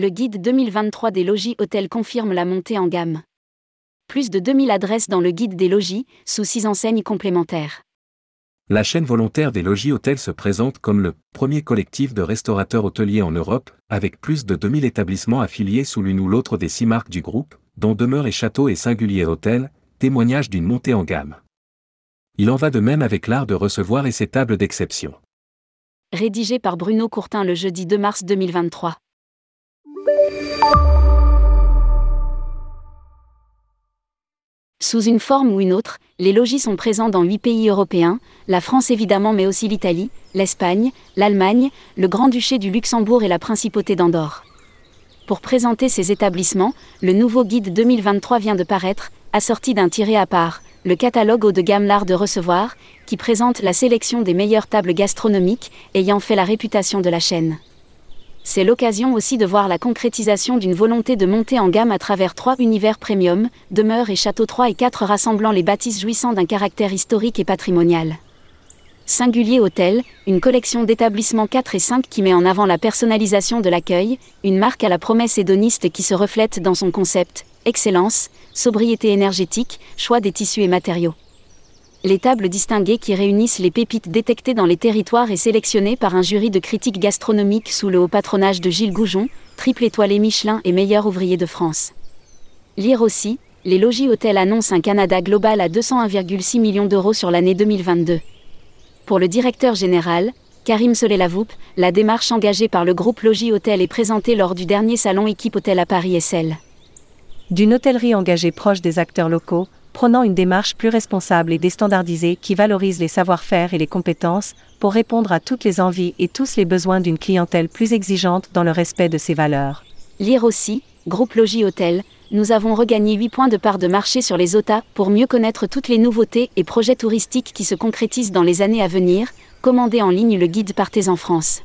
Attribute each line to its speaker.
Speaker 1: Le guide 2023 des logis hôtels confirme la montée en gamme. Plus de 2000 adresses dans le guide des logis, sous six enseignes complémentaires.
Speaker 2: La chaîne volontaire des logis hôtels se présente comme le premier collectif de restaurateurs hôteliers en Europe, avec plus de 2000 établissements affiliés sous l'une ou l'autre des six marques du groupe, dont Demeure et Château et Singulier Hôtel, témoignage d'une montée en gamme. Il en va de même avec l'art de recevoir et ses tables d'exception.
Speaker 1: Rédigé par Bruno Courtin le jeudi 2 mars 2023. Sous une forme ou une autre, les logis sont présents dans huit pays européens, la France évidemment mais aussi l'Italie, l'Espagne, l'Allemagne, le Grand-Duché du Luxembourg et la Principauté d'Andorre. Pour présenter ces établissements, le nouveau guide 2023 vient de paraître, assorti d'un tiré à part, le catalogue haut de gamme L'Art de recevoir, qui présente la sélection des meilleures tables gastronomiques ayant fait la réputation de la chaîne. C'est l'occasion aussi de voir la concrétisation d'une volonté de monter en gamme à travers trois univers premium, demeures et châteaux 3 et 4 rassemblant les bâtisses jouissant d'un caractère historique et patrimonial. Singulier Hôtel, une collection d'établissements 4 et 5 qui met en avant la personnalisation de l'accueil, une marque à la promesse hédoniste qui se reflète dans son concept, excellence, sobriété énergétique, choix des tissus et matériaux les tables distinguées qui réunissent les pépites détectées dans les territoires et sélectionnées par un jury de critiques gastronomiques sous le haut patronage de Gilles Goujon, triple étoilé Michelin et meilleur ouvrier de France. Lire aussi, les logis hôtels annoncent un Canada global à 201,6 millions d'euros sur l'année 2022. Pour le directeur général, Karim Solelavoup, la démarche engagée par le groupe Logis Hôtel est présentée lors du dernier salon Équipe Hôtel à Paris celle
Speaker 3: d'une hôtellerie engagée proche des acteurs locaux, prenant une démarche plus responsable et déstandardisée qui valorise les savoir-faire et les compétences pour répondre à toutes les envies et tous les besoins d'une clientèle plus exigeante dans le respect de ses valeurs.
Speaker 1: Lire aussi, Groupe Logis Hôtel, nous avons regagné 8 points de part de marché sur les OTA pour mieux connaître toutes les nouveautés et projets touristiques qui se concrétisent dans les années à venir. Commandez en ligne le guide Partez en France.